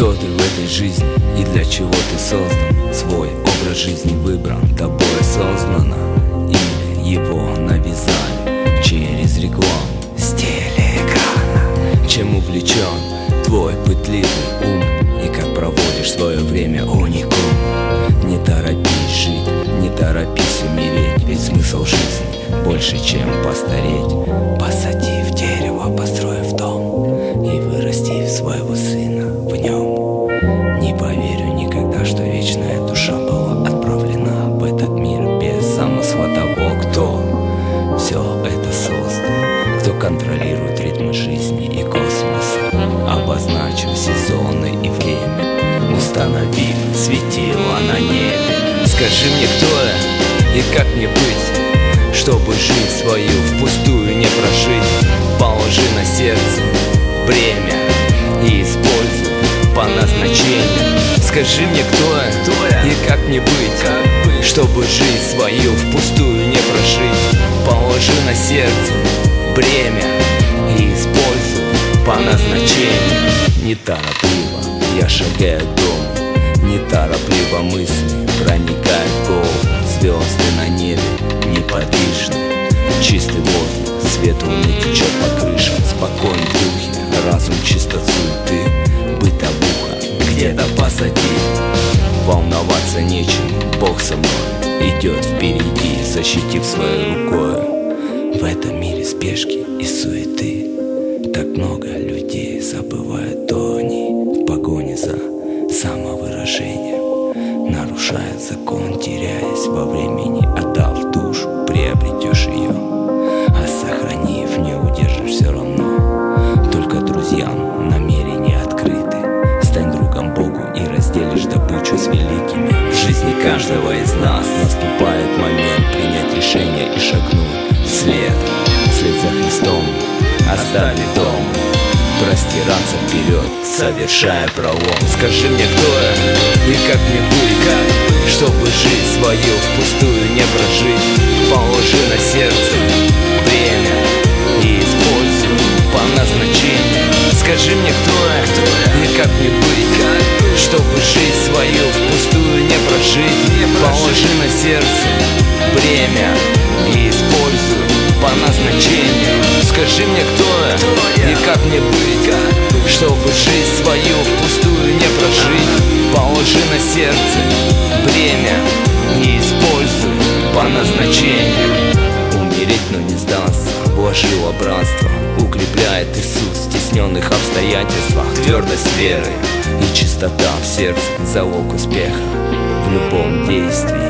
этой жизни и для чего ты создан? Свой образ жизни выбран тобой осознанно. Или его навязали через рекламу с телеэкрана. Чем увлечен твой пытливый ум? И как проводишь свое время уникум Не торопись жить, не торопись умереть Ведь смысл жизни больше, чем постареть. Посадив дерево, построив дом И вырастив своего сына светило на небе. Скажи мне, кто я и как мне быть Чтобы жизнь свою впустую не прожить? Положи на сердце бремя И используй по назначению. Скажи мне, кто я, кто я? и как мне быть, как быть Чтобы жизнь свою впустую не прожить? Положи на сердце бремя И используй по назначению. Неторопливо я шагаю к дому Неторопливо мысли проникают в голову Звезды на небе неподвижны. Чистый воздух, свет луны течет по крышам. Спокойно в духе, разум чисто суеты. Бытовуха где-то позади. Волноваться нечем, Бог со мной Идет впереди, защитив своей рукой. В этом мире спешки и суеты. Так много людей забывают, то они В погоне за самовыражением Нарушают закон, теряясь во времени Отдав душу, приобретешь ее А сохранив, не удержишь все равно. Только друзьям намерения открыты. Стань другом Богу и разделишь добычу с великими. В жизни каждого из нас наступает момент Принять решение и шагнуть вслед. Вслед за Христом, оставив дом Простираться вперед, совершая пролом. Скажи мне, кто я и как мне быть, как Чтобы жизнь свою впустую не прожить? Положи на сердце время и используй по назначению. Скажи мне, кто я, кто я и как мне быть, как Чтобы жизнь свою впустую не прожить, не. Положи на сердце бремя и используй по назначению Скажи мне, кто я, кто я? и как мне быть, как? Чтобы жизнь свою впустую не прожить Положи на сердце бремя и используй по назначению Умереть, но не сдаться, вложила братство Укрепляет Иисус в стесненных обстоятельствах Твердость веры и чистота в сердце Залог успеха в любом действии